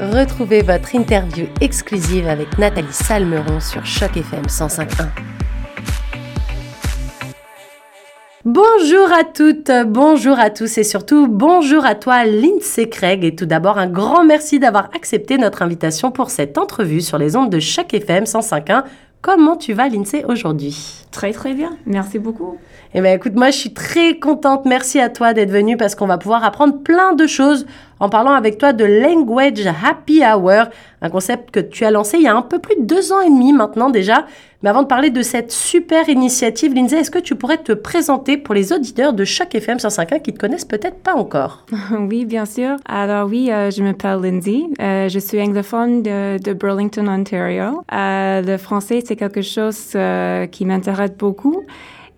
Retrouvez votre interview exclusive avec Nathalie Salmeron sur Choc FM 105.1. Bonjour à toutes, bonjour à tous et surtout bonjour à toi Lindsay Craig et tout d'abord un grand merci d'avoir accepté notre invitation pour cette entrevue sur les ondes de Choc FM 105.1. Comment tu vas Lindsay aujourd'hui? Très très bien, merci beaucoup. Eh bien, écoute, moi, je suis très contente. Merci à toi d'être venu parce qu'on va pouvoir apprendre plein de choses en parlant avec toi de Language Happy Hour, un concept que tu as lancé il y a un peu plus de deux ans et demi maintenant déjà. Mais avant de parler de cette super initiative, Lindsay, est-ce que tu pourrais te présenter pour les auditeurs de chaque FM 105.1 qui te connaissent peut-être pas encore? Oui, bien sûr. Alors oui, euh, je m'appelle Lindsay. Euh, je suis anglophone de, Burlington, Ontario. Euh, le français, c'est quelque chose qui m'intéresse beaucoup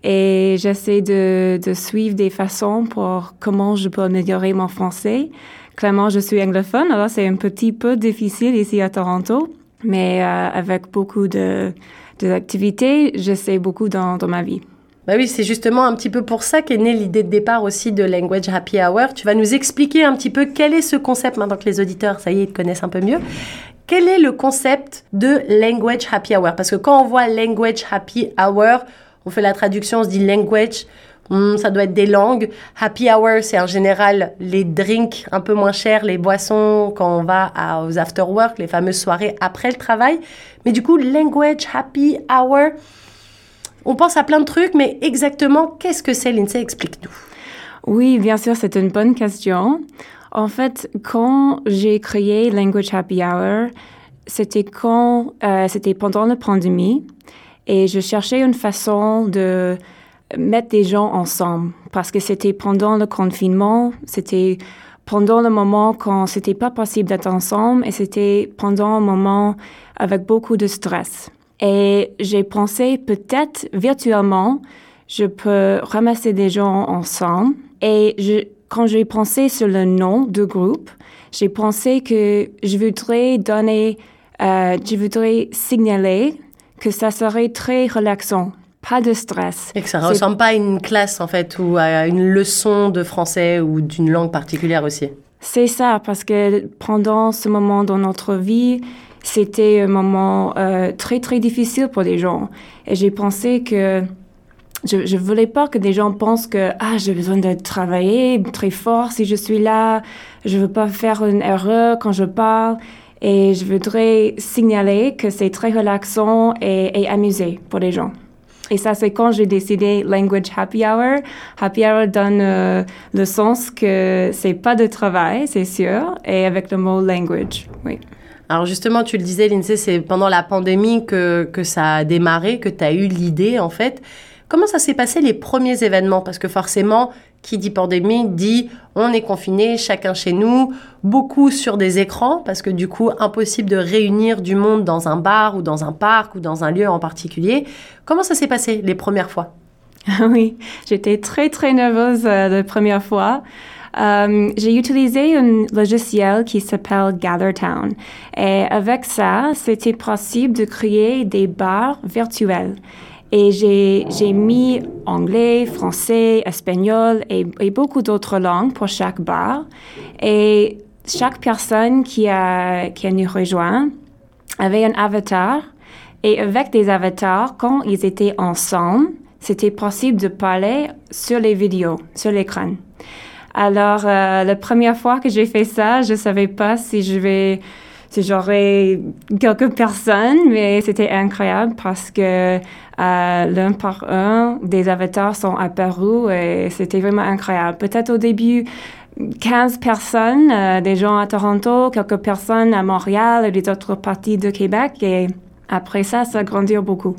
et j'essaie de, suivre des façons pour comment je peux améliorer mon français. Clairement, je suis anglophone, alors c'est un petit peu difficile ici à Toronto, mais euh, avec beaucoup de, d'activités, j'essaie beaucoup dans, dans ma vie. Bah oui, c'est justement un petit peu pour ça qu'est née l'idée de départ aussi de Language Happy Hour. Tu vas nous expliquer un petit peu quel est ce concept maintenant que les auditeurs, ça y est, ils te connaissent un peu mieux. Quel est le concept de Language Happy Hour? Parce que quand on voit Language Happy Hour, on fait la traduction, on se dit language, hmm, ça doit être des langues. Happy hour, c'est en général les drinks un peu moins chers, les boissons quand on va aux after work, les fameuses soirées après le travail. Mais du coup, language, happy hour, on pense à plein de trucs, mais exactement, qu'est-ce que c'est, Lindsay? Explique-nous. Oui, bien sûr, c'est une bonne question. En fait, quand j'ai créé Language Happy Hour, c'était quand, euh, c'était pendant la pandémie. Et je cherchais une façon de mettre des gens ensemble parce que c'était pendant le confinement, c'était pendant le moment quand c'était pas possible d'être ensemble et c'était pendant un moment avec beaucoup de stress. Et j'ai pensé peut-être virtuellement, je peux ramasser des gens ensemble. Et je, quand j'ai pensé sur le nom du groupe, j'ai pensé que je voudrais donner, euh, je voudrais signaler que ça serait très relaxant, pas de stress. Et que ça ne ressemble pas à une classe en fait ou à une leçon de français ou d'une langue particulière aussi. C'est ça, parce que pendant ce moment dans notre vie, c'était un moment euh, très très difficile pour les gens. Et j'ai pensé que je ne voulais pas que des gens pensent que ah j'ai besoin de travailler très fort si je suis là, je veux pas faire une erreur quand je parle. Et je voudrais signaler que c'est très relaxant et, amusé pour les gens. Et ça, c'est quand j'ai décidé Language Happy Hour. Happy Hour donne euh, le sens que c'est pas de travail, c'est sûr, et avec le mot language, oui. Alors justement, tu le disais, Lindsay, c'est pendant la pandémie que, que ça a démarré, que tu as eu l'idée, en fait. Comment ça s'est passé les premiers événements? Parce que forcément, qui dit pandémie dit on est confiné, chacun chez nous, beaucoup sur des écrans, parce que du coup, impossible de réunir du monde dans un bar ou dans un parc ou dans un lieu en particulier. Comment ça s'est passé les premières fois? Oui, j'étais très très nerveuse euh, la première fois. Euh, j'ai utilisé un logiciel qui s'appelle GatherTown. Et avec ça, c'était possible de créer des bars virtuels. Et j'ai mis anglais, français, espagnol et, et beaucoup d'autres langues pour chaque bar. Et chaque personne qui a, qui a nous rejoint avait un avatar. Et avec des avatars, quand ils étaient ensemble, c'était possible de parler sur les vidéos, sur l'écran. Alors, euh, la première fois que j'ai fait ça, je savais pas si je vais si j'aurais quelques personnes, mais c'était incroyable parce que euh, l'un par un, des avatars sont apparus et c'était vraiment incroyable. Peut-être au début, 15 personnes, euh, des gens à Toronto, quelques personnes à Montréal et des autres parties de Québec. Et après ça, ça a grandi beaucoup.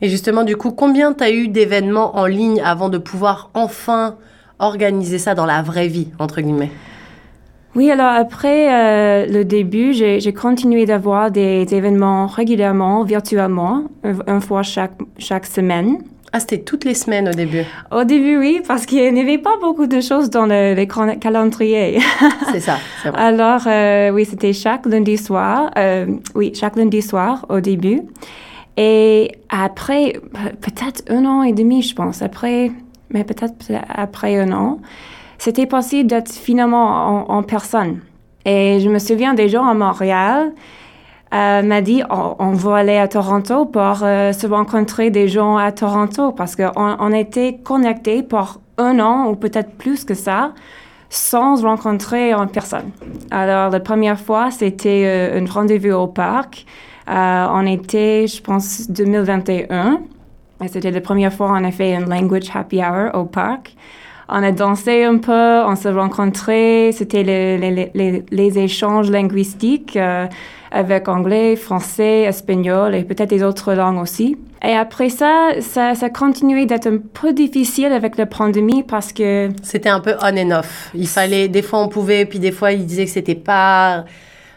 Et justement, du coup, combien tu as eu d'événements en ligne avant de pouvoir enfin organiser ça dans la vraie vie, entre guillemets? Oui, alors après euh, le début, j'ai continué d'avoir des, événements régulièrement, virtuellement, une fois chaque, chaque semaine. Ah, c'était toutes les semaines au début Au début, oui, parce qu'il n'y avait pas beaucoup de choses dans le, les calendriers. c'est ça, c'est vrai. Alors, euh, oui, c'était chaque lundi soir. Euh, oui, chaque lundi soir au début. Et après, peut-être un an et demi, je pense, après, mais peut-être après un an, c'était possible d'être finalement en, personne. Et je me souviens des gens à Montréal euh, m'a dit on, on, va aller à Toronto pour euh, se rencontrer des gens à Toronto parce qu'on on était connectés pour un an ou peut-être plus que ça sans rencontrer en personne. Alors la première fois c'était euh, un rendez-vous au parc. Euh, on était, je pense, 2021. Et c'était la première fois a fait un language happy hour au parc on a dansé un peu, on s'est rencontrés, c'était les, échanges linguistiques euh, avec anglais, français, espagnol et peut-être des autres langues aussi. Et après ça, ça, ça a continué d'être un peu difficile avec la pandémie parce que... C'était un peu on and off. Il fallait, des fois on pouvait, puis des fois il disait que c'était pas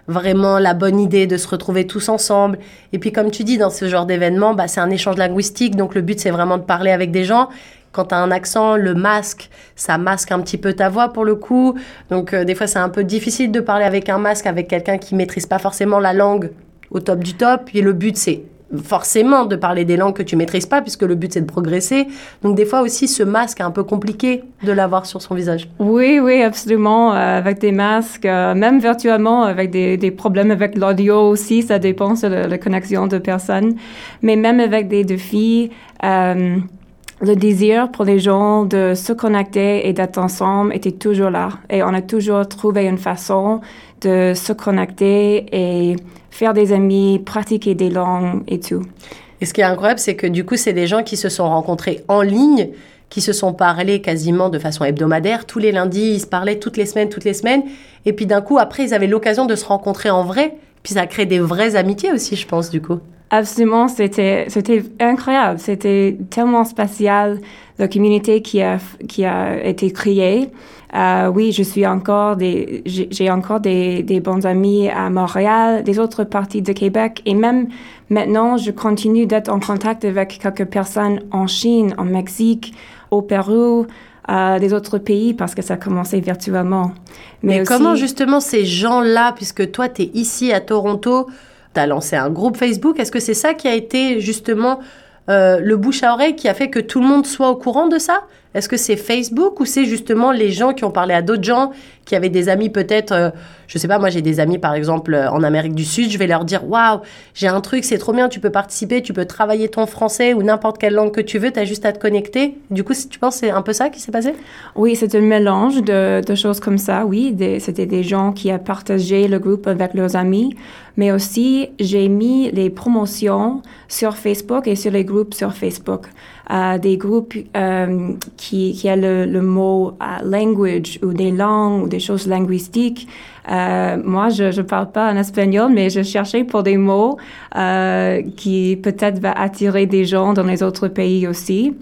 vraiment la bonne idée de se retrouver tous ensemble. Et puis comme tu dis, dans ce genre d'événement, bah, c'est un échange linguistique, donc le but c'est vraiment de parler avec des gens quand tu as un accent, le masque, ça masque un petit peu ta voix pour le coup. Donc euh, des fois c'est un peu difficile de parler avec un masque avec quelqu'un qui maîtrise pas forcément la langue au top du top. Et le but c'est forcément de parler des langues que tu maîtrises pas puisque le but c'est de progresser. Donc des fois aussi ce masque est un peu compliqué de l'avoir sur son visage. Oui, oui, absolument. Euh, avec des masques, euh, même virtuellement, avec des, problèmes avec l'audio aussi, ça dépend de la, connexion de personnes. Mais même avec des défis le désir pour les gens de se connecter et d'être ensemble était toujours là. Et on a toujours trouvé une façon de se connecter et faire des amis, pratiquer des langues et tout. Et ce qui est incroyable, c'est que du coup, c'est des gens qui se sont rencontrés en ligne, qui se sont parlé quasiment de façon hebdomadaire. Tous les lundis, ils se parlaient toutes les semaines, toutes les semaines. Et puis d'un coup, après, ils avaient l'occasion de se rencontrer en vrai. Puis ça a créé des vraies amitiés aussi, je pense, du coup. Absolument, c'était c'était incroyable, c'était tellement spécial la communauté qui a qui a été créée. Euh, oui, je suis encore des j'ai encore des, des bons amis à Montréal, des autres parties de Québec et même maintenant je continue d'être en contact avec quelques personnes en Chine, en Mexique, au Pérou. Euh, des autres pays parce que ça a commencé virtuellement. Mais, comment justement ces gens-là, puisque toi tu es ici à Toronto, tu as lancé un groupe Facebook. Est-ce que c'est ça qui a été justement euh, le bouche à oreille qui a fait que tout le monde soit au courant de ça? Est-ce que c'est Facebook ou c'est justement les gens qui ont parlé à d'autres gens, qui avaient des amis peut-être, euh, je sais pas, moi j'ai des amis par exemple euh, en Amérique du Sud, je vais leur dire waouh, j'ai un truc, c'est trop bien, tu peux participer, tu peux travailler ton français ou n'importe quelle langue que tu veux, tu as juste à te connecter. Du coup, tu penses c'est un peu ça qui s'est passé? Oui, c'est un mélange de, de, choses comme ça, oui. C'était des gens qui ont partagé le groupe avec leurs amis, mais aussi j'ai mis les promotions sur Facebook et sur les groupes sur Facebook des groupes euh, qui, qui a le, le mot euh, language ou des langues ou des choses linguistiques. Euh, moi, je ne parle pas en espagnol, mais je cherchais pour des mots qui peut-être va attirer des gens dans les autres pays aussi.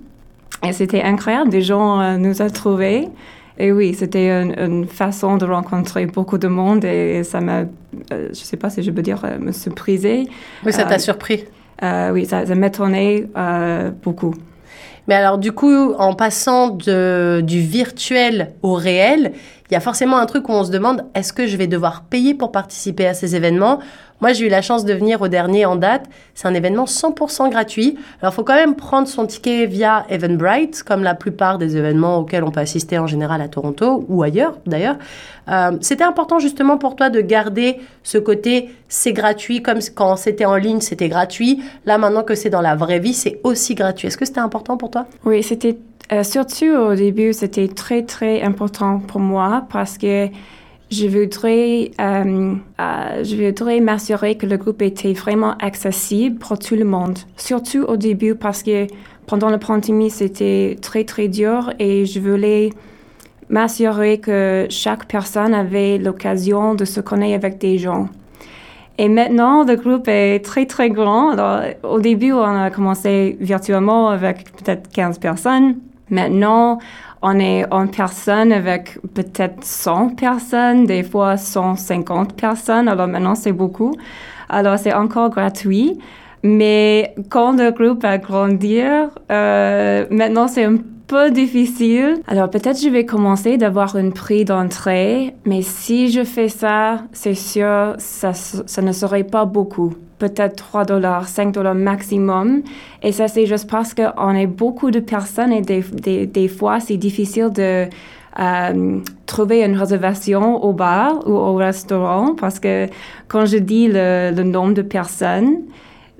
Et c'était incroyable, des gens nous ont trouvés. Et oui, c'était une, façon de rencontrer beaucoup de monde et ça m'a, je ne sais pas si je peux dire, me surprisé. Oui, ça t'a surpris. oui, ça, ça m'étonnait beaucoup. Mais alors du coup, en passant de, du virtuel au réel, il y a forcément un truc où on se demande est-ce que je vais devoir payer pour participer à ces événements? Moi, j'ai eu la chance de venir au dernier en date. C'est un événement 100% gratuit. Alors, faut quand même prendre son ticket via Eventbrite, comme la plupart des événements auxquels on peut assister en général à Toronto ou ailleurs d'ailleurs. Euh, c'était important justement pour toi de garder ce côté c'est gratuit, comme quand c'était en ligne, c'était gratuit. Là, maintenant que c'est dans la vraie vie, c'est aussi gratuit. Est-ce que c'était important pour toi? Oui, c'était euh, surtout au début, c'était très, très important pour moi parce que je voudrais, euh, euh, je voudrais m'assurer que le groupe était vraiment accessible pour tout le monde. Surtout au début parce que pendant la pandémie, c'était très, très dur et je voulais m'assurer que chaque personne avait l'occasion de se connaître avec des gens. Et maintenant, le groupe est très, très grand. Alors, au début, on a commencé virtuellement avec peut-être 15 personnes. Maintenant, on est en personne avec peut-être 100 personnes, des fois 150 personnes. Alors maintenant, c'est beaucoup. Alors c'est encore gratuit. Mais quand le groupe va grandir, euh, maintenant c'est un peu difficile. Alors peut-être je vais commencer d'avoir un prix d'entrée, mais si je fais ça, c'est sûr, ça, ça ne serait pas beaucoup peut-être 3 dollars, 5 dollars maximum. Et ça, c'est juste parce qu'on est beaucoup de personnes et des, fois, c'est difficile de euh, trouver une réservation au bar ou au restaurant parce que quand je dis le nombre de personnes,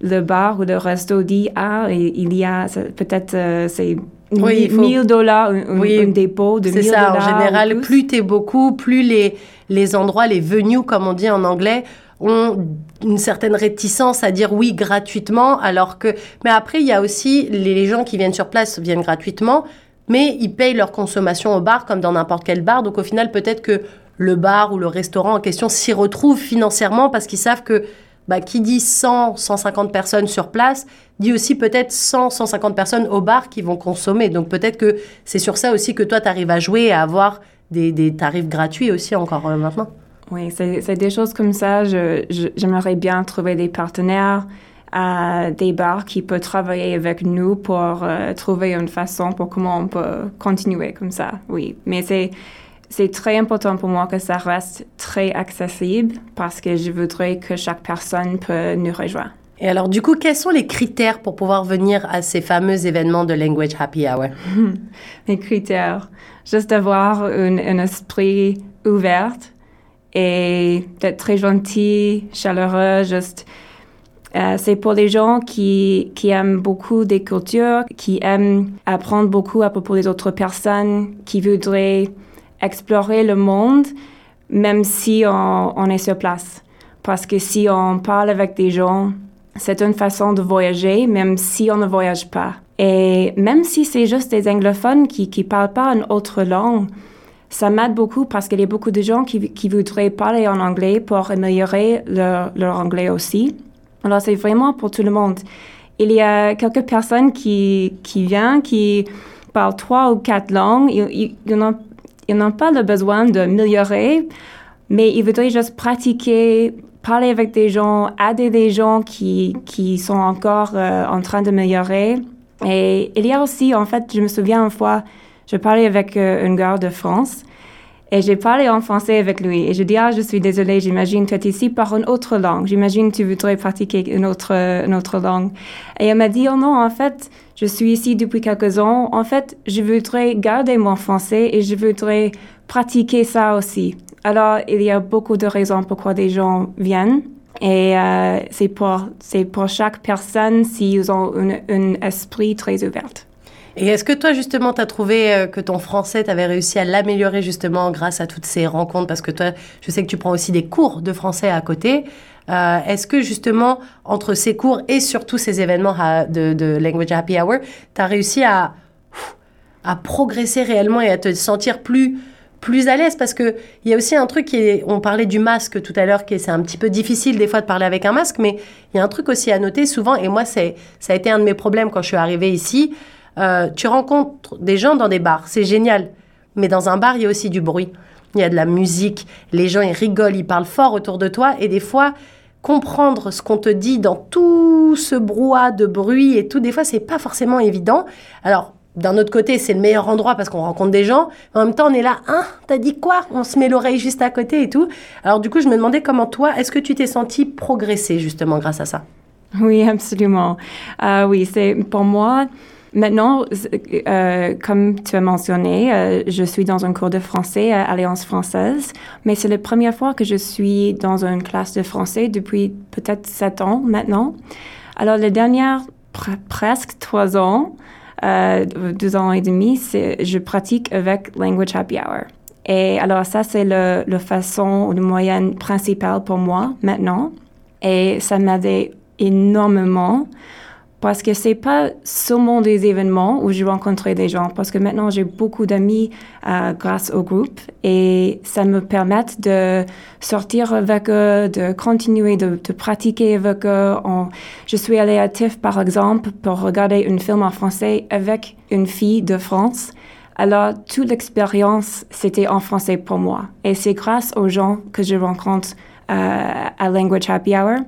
le bar ou le resto dit ah il y a peut-être euh, c'est oui, 1000 dollars un, oui, un, dépôt de 1000 dollars. C'est ça en général plus, tu es beaucoup plus les les endroits les venues comme on dit en anglais ont une certaine réticence à dire oui gratuitement alors que mais après il y a aussi les gens qui viennent sur place viennent gratuitement mais ils payent leur consommation au bar comme dans n'importe quel bar donc au final peut-être que le bar ou le restaurant en question s'y retrouve financièrement parce qu'ils savent que bah, qui dit 100, 150 personnes sur place, dit aussi peut-être 100, 150 personnes au bar qui vont consommer. Donc peut-être que c'est sur ça aussi que toi, tu arrives à jouer et à avoir des, tarifs gratuits aussi encore euh, maintenant. Oui, c'est des choses comme ça. J'aimerais bien trouver des partenaires, euh, des bars qui peuvent travailler avec nous pour euh, trouver une façon pour comment on peut continuer comme ça. Oui, mais c'est c'est très important pour moi que ça reste très accessible parce que je voudrais que chaque personne peut nous rejoindre. Et alors, du coup, quels sont les critères pour pouvoir venir à ces fameux événements de Language Happy Hour? les critères, juste d'avoir un, un, esprit ouvert et d'être très gentil, chaleureux, juste... Euh, c'est pour les gens qui, qui aiment beaucoup des cultures, qui aiment apprendre beaucoup à propos des autres personnes, qui voudraient explorer le monde, même si on, est sur place. Parce que si on parle avec des gens, c'est une façon de voyager, même si on ne voyage pas. Et même si c'est juste des anglophones qui ne parlent pas une autre langue, ça m'aide beaucoup parce qu'il y a beaucoup de gens qui, qui voudraient parler en anglais pour améliorer leur, leur anglais aussi. Alors, c'est vraiment pour tout le monde. Il y a quelques personnes qui, qui viennent, qui parlent trois ou quatre langues. Il, y ils n'ont pas le besoin d'améliorer, mais ils voudraient juste pratiquer, parler avec des gens, aider des gens qui, qui sont encore euh, en train d'améliorer. Et il y a aussi, en fait, je me souviens une fois, je parlais avec euh, une gars de France et j'ai parlé en français avec lui. Et je dis, ah, je suis désolée, j'imagine tu es ici par une autre langue. J'imagine tu voudrais pratiquer une autre, une autre langue. Et elle m'a dit, oh non, en fait, je suis ici depuis quelques ans. En fait, je voudrais garder mon français et je voudrais pratiquer ça aussi. Alors, il y a beaucoup de raisons pourquoi des gens viennent. Et euh, c'est pour, pour chaque personne s'ils ont un esprit très ouvert. Et est-ce que toi, justement, tu as trouvé euh, que ton français, tu avais réussi à l'améliorer justement grâce à toutes ces rencontres? Parce que toi, je sais que tu prends aussi des cours de français à côté. Euh, est-ce que justement, entre ces cours et surtout ces événements de, Language Happy Hour, tu as réussi à, à progresser réellement et à te sentir plus plus à l'aise? Parce que il y a aussi un truc qui est on parlait du masque tout à l'heure qui c'est un petit peu difficile des fois de parler avec un masque mais il y a un truc aussi à noter souvent et moi c'est ça a été un de mes problèmes quand je suis arrivée ici euh, tu rencontres des gens dans des bars, c'est génial. Mais dans un bar, il y a aussi du bruit. Il y a de la musique, les gens ils rigolent, ils parlent fort autour de toi et des fois comprendre ce qu'on te dit dans tout ce brouhaha de bruit et tout, des fois c'est pas forcément évident. Alors d'un autre côté, c'est le meilleur endroit parce qu'on rencontre des gens. En même temps, on est là, hein, t'as dit quoi? On se met l'oreille juste à côté et tout. Alors du coup, je me demandais comment toi, est-ce que tu t'es senti progresser justement grâce à ça? Oui, absolument. Euh, oui, c'est pour moi, Maintenant, euh, comme tu as mentionné, euh, je suis dans un cours de français à Alliance française, mais c'est la première fois que je suis dans une classe de français depuis peut-être sept ans maintenant. Alors, les dernières presque trois ans, euh, deux ans et demi, je pratique avec Language Happy Hour. Et alors, ça, c'est la façon ou le moyen principal pour moi maintenant. Et ça m'aide énormément parce que c'est pas seulement des événements où je rencontrais des gens, parce que maintenant j'ai beaucoup d'amis euh, grâce au groupe et ça me permet de sortir avec eux, de continuer de, de pratiquer avec eux. je suis allée à TIFF par exemple pour regarder un film en français avec une fille de France. Alors, toute l'expérience, c'était en français pour moi. Et c'est grâce aux gens que je rencontre euh, à Language Happy Hour.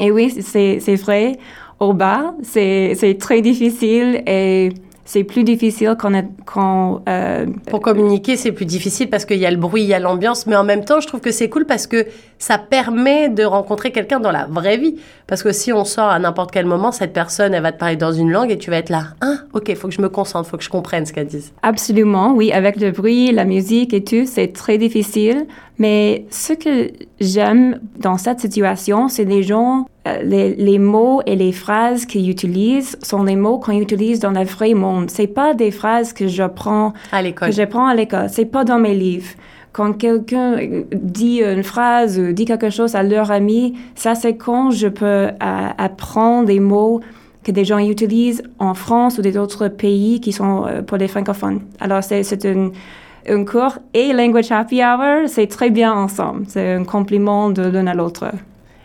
Et oui, c'est vrai, au bar. C'est très difficile et c'est plus difficile quand, quand euh, pour communiquer c'est plus difficile parce qu'il y a le bruit, il y a l'ambiance, mais en même temps je trouve que c'est cool parce que ça permet de rencontrer quelqu'un dans la vraie vie. Parce que si on sort à n'importe quel moment, cette personne elle va te parler dans une langue et tu vas être là, ah ok, faut que je me concentre, faut que je comprenne ce qu'elle dit. Absolument, oui, avec le bruit, la musique et tout, c'est très difficile. Mais ce que j'aime dans cette situation, c'est les gens, euh, les, les, mots et les phrases qu'ils utilisent sont les mots qu'on utilise dans le vrai monde. C'est pas des phrases que j'apprends à l'école. Que j'apprends à l'école. C'est pas dans mes livres. Quand quelqu'un dit une phrase ou dit quelque chose à leur ami, ça c'est quand je peux euh, apprendre des mots que des gens utilisent en France ou des autres pays qui sont euh, pour les francophones. Alors c'est une un cours et Language Happy Hour, c'est très bien ensemble. C'est un compliment de l'un à l'autre.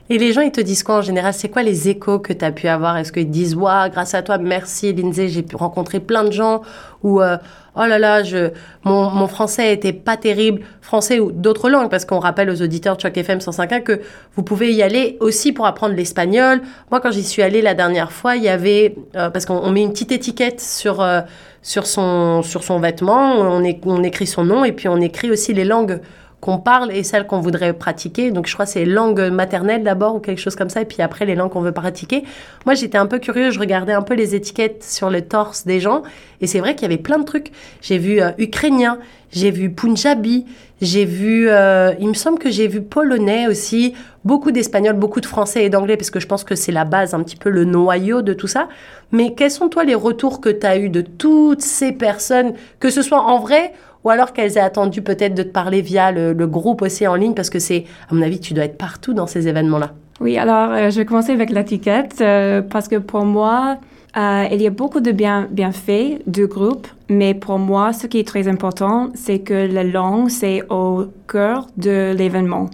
Et les gens, ils te disent quoi en général? C'est quoi les échos que tu as pu avoir? Est-ce qu'ils disent Waouh, grâce à toi, merci Lindsay, j'ai pu rencontrer plein de gens? Ou euh, Oh là là, je, mon, français était pas terrible, français ou d'autres langues, parce qu'on rappelle aux auditeurs de Choc FM 105.1 que vous pouvez y aller aussi pour apprendre l'espagnol. Moi, quand j'y suis allée la dernière fois, il y avait, euh, parce qu'on met une petite étiquette sur, euh, sur, son, sur son vêtement, on écrit son nom et puis on écrit aussi les langues qu'on parle et celles qu'on voudrait pratiquer. Donc je crois que c'est langue maternelle d'abord ou quelque chose comme ça, et puis après les langues qu'on veut pratiquer. Moi j'étais un peu curieux, je regardais un peu les étiquettes sur le torse des gens, et c'est vrai qu'il y avait plein de trucs. J'ai vu euh, ukrainien, j'ai vu punjabi, j'ai vu, euh, il me semble que j'ai vu polonais aussi, beaucoup d'espagnol, beaucoup de français et d'anglais, parce que je pense que c'est la base, un petit peu le noyau de tout ça. Mais quels sont toi les retours que tu as eu de toutes ces personnes, que ce soit en vrai ou alors qu'elles aient attendu peut-être de te parler via le, groupe aussi en ligne, parce que c'est, à mon avis, tu dois être partout dans ces événements-là. Oui, alors euh, je vais commencer avec l'étiquette, euh, parce que pour moi, euh, il y a beaucoup de bien, bienfaits du groupe, mais pour moi, ce qui est très important, c'est que la langue, c'est au cœur de l'événement.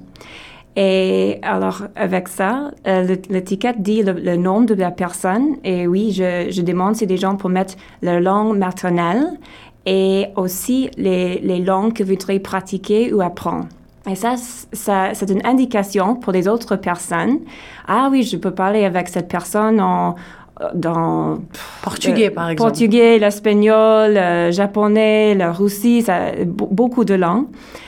Et alors, avec ça, l'étiquette dit le, nom de la personne. Et oui, je, je demande si des gens pour mettre leur langue maternelle et aussi les, les langues que vous voudrez pratiquer ou apprendre. Et ça, ça c'est une indication pour les autres personnes. Ah oui, je peux parler avec cette personne en, dans portugais euh, par exemple. Portugais, l'espagnol, le japonais, le russie, ça, beaucoup de langues.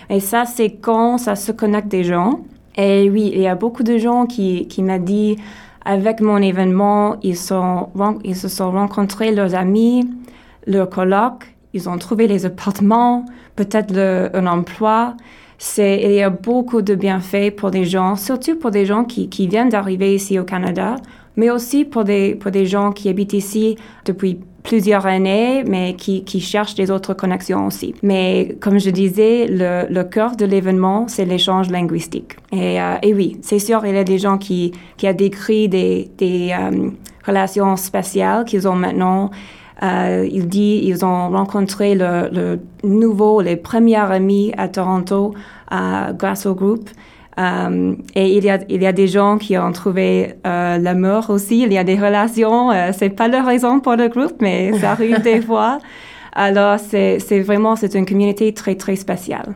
Et ça, c'est quand ça se connecte des gens. Et oui, il y a beaucoup de gens qui, qui m'ont dit, avec mon événement, ils, sont, ils se sont rencontrés leurs amis, leurs colocs, ils ont trouvé les appartements, peut-être un emploi. Il y a beaucoup de bienfaits pour des gens, surtout pour des gens qui, viennent d'arriver ici au Canada, mais aussi pour des, gens qui habitent ici depuis plusieurs années, mais qui, cherchent des autres connexions aussi. Mais comme je disais, le, cœur de l'événement, c'est l'échange linguistique. Et, euh, et, oui, c'est sûr, il y a des gens qui, qui ont décrit des, des euh, relations spéciales qu'ils ont maintenant euh, il dit ils ont rencontré le, le, nouveau, les premiers amis à Toronto euh, grâce au groupe. Euh, et il y, a, il y a des gens qui ont trouvé euh, l'amour aussi. Il y a des relations. Euh, c'est pas la raison pour le groupe, mais ça arrive des fois. Alors, c'est vraiment, c'est une communauté très, très spéciale.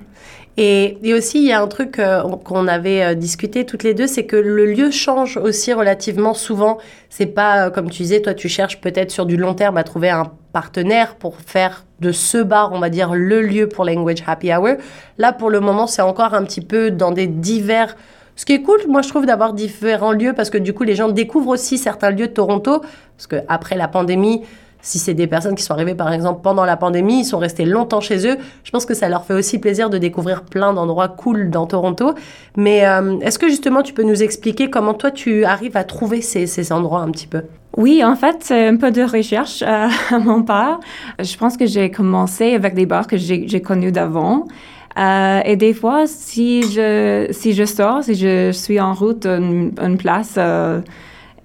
Et, aussi, il y a un truc euh, qu'on avait euh, discuté toutes les deux, c'est que le lieu change aussi relativement souvent. C'est pas, euh, comme tu disais, toi, tu cherches peut-être sur du long terme à trouver un partenaire pour faire de ce bar, on va dire, le lieu pour Language Happy Hour. Là, pour le moment, c'est encore un petit peu dans des divers... Ce qui est cool, moi, je trouve, d'avoir différents lieux parce que du coup, les gens découvrent aussi certains lieux de Toronto. Parce que après la pandémie, si c'est des personnes qui sont arrivées par exemple pendant la pandémie, ils sont restés longtemps chez eux, je pense que ça leur fait aussi plaisir de découvrir plein d'endroits cool dans Toronto. Mais euh, est-ce que justement tu peux nous expliquer comment toi tu arrives à trouver ces, ces endroits un petit peu? Oui, en fait, c'est un peu de recherche euh, à mon part. Je pense que j'ai commencé avec des bars que j'ai connus d'avant. Euh, et des fois, si je, si je sors, si je suis en route une, une place euh,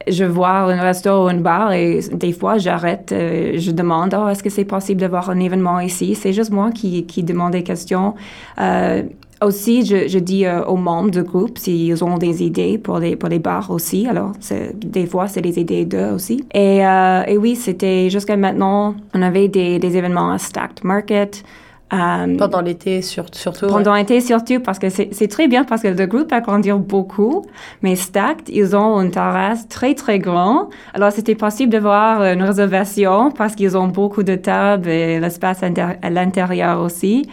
je vois un restaurant ou un bar et des fois j'arrête, euh, je demande oh, est-ce que c'est possible d'avoir un événement ici? C'est juste moi qui, qui demande des questions. Euh, aussi, je, je dis euh, aux membres du groupe s'ils ont des idées pour les, pour les bars aussi. Alors, des fois, c'est des idées d'eux aussi. Et, et oui, c'était jusqu'à maintenant, on avait des, des événements à Stacked Market, Euh, pendant l'été surtout. Pendant l'été surtout parce que c'est très bien parce que le groupe a grandi beaucoup, mais Stacked, ils ont une terrasse très très grande. Alors c'était possible d'avoir une réservation parce qu'ils ont beaucoup de tables et l'espace à l'intérieur aussi.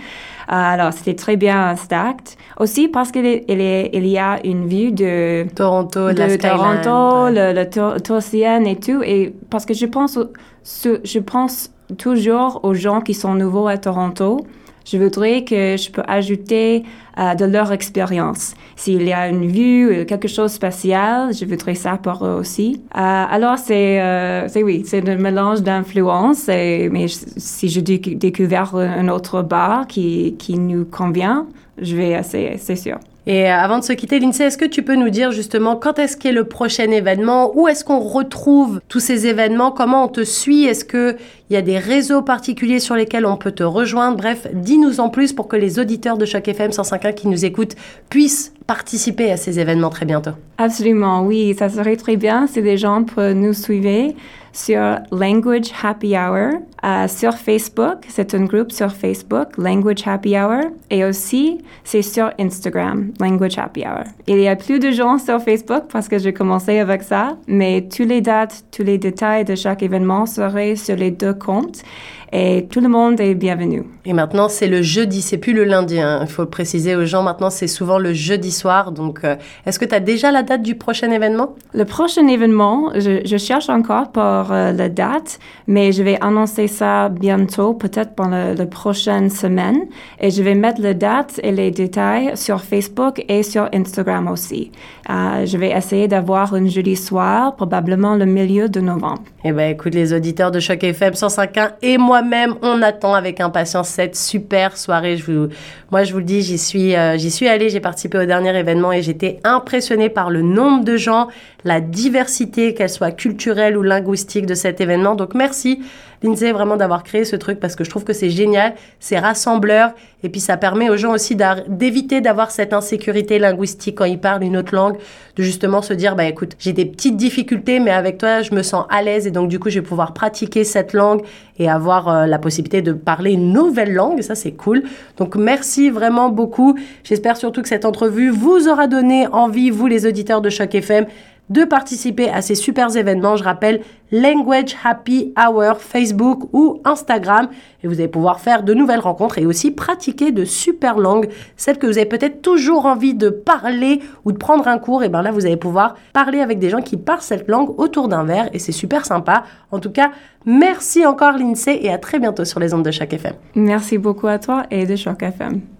Euh, alors, c'était très bien stacked. Aussi parce qu'il il y a une vue de Toronto, de la Toronto, le, le et tout. Et parce que je pense, je pense toujours aux gens qui sont nouveaux à Toronto. Je voudrais que je peux ajouter euh, de leur expérience. S'il y a une vue, euh, quelque chose de spécial, je voudrais ça pour eux aussi. Euh, alors, c'est, c'est oui, c'est un mélange d'influences. Mais si je découvre un autre bar qui, qui nous convient, je vais essayer, c'est sûr. Et avant de se quitter, Lindsay, est-ce que tu peux nous dire justement quand est-ce qu'est le prochain événement? Où est-ce qu'on retrouve tous ces événements? Comment on te suit? Est-ce qu'il y a des réseaux particuliers sur lesquels on peut te rejoindre? Bref, dis-nous en plus pour que les auditeurs de Choc FM 105.1 qui nous écoutent puissent participer à ces événements très bientôt. Absolument, oui, ça serait très bien si les gens peuvent nous suivre sur Language Happy Hour euh, sur Facebook. C'est un groupe sur Facebook, Language Happy Hour. Et aussi, c'est sur Instagram, Language Happy Hour. Il y a plus de gens sur Facebook parce que j'ai commencé avec ça, mais tous les dates, tous les détails de chaque événement seraient sur les deux comptes et tout le monde est bienvenu. Et maintenant, c'est le jeudi, c'est plus le lundi. Hein. Il faut le préciser aux gens. Maintenant, c'est souvent le jeudi soir. Donc, euh, est-ce que tu as déjà la date du prochain événement? Le prochain événement, je, cherche encore pour euh, la date, mais je vais annoncer ça bientôt, peut-être pendant la, prochaine semaine. Et je vais mettre la date et les détails sur Facebook et sur Instagram aussi. Euh, je vais essayer d'avoir un jeudi soir, probablement le milieu de novembre. Eh bien, écoute, les auditeurs de Choc FM 105.1 et moi, moi-même, on attend avec impatience cette super soirée. Je vous, moi, je vous le dis, j'y suis, euh, suis allée, j'ai participé au dernier événement et j'étais impressionnée par le nombre de gens, la diversité, qu'elle soit culturelle ou linguistique de cet événement. Donc, merci Lindsay, vraiment d'avoir créé ce truc parce que je trouve que c'est génial, c'est rassembleur et puis ça permet aux gens aussi d'éviter d'avoir cette insécurité linguistique quand ils parlent une autre langue, de justement se dire, bah écoute, j'ai des petites difficultés, mais avec toi, je me sens à l'aise et donc du coup, je vais pouvoir pratiquer cette langue et avoir euh, la possibilité de parler une nouvelle langue. Ça, c'est cool. Donc merci vraiment beaucoup. J'espère surtout que cette entrevue vous aura donné envie, vous les auditeurs de Choc FM, de participer à ces super événements. Je rappelle Language Happy Hour Facebook ou Instagram et vous allez pouvoir faire de nouvelles rencontres et aussi pratiquer de super langues, celles que vous avez peut-être toujours envie de parler ou de prendre un cours. Et bien là, vous allez pouvoir parler avec des gens qui parlent cette langue autour d'un verre et c'est super sympa. En tout cas, merci encore Lindsay et à très bientôt sur les ondes de Choc FM. Merci beaucoup à toi et de Choc FM.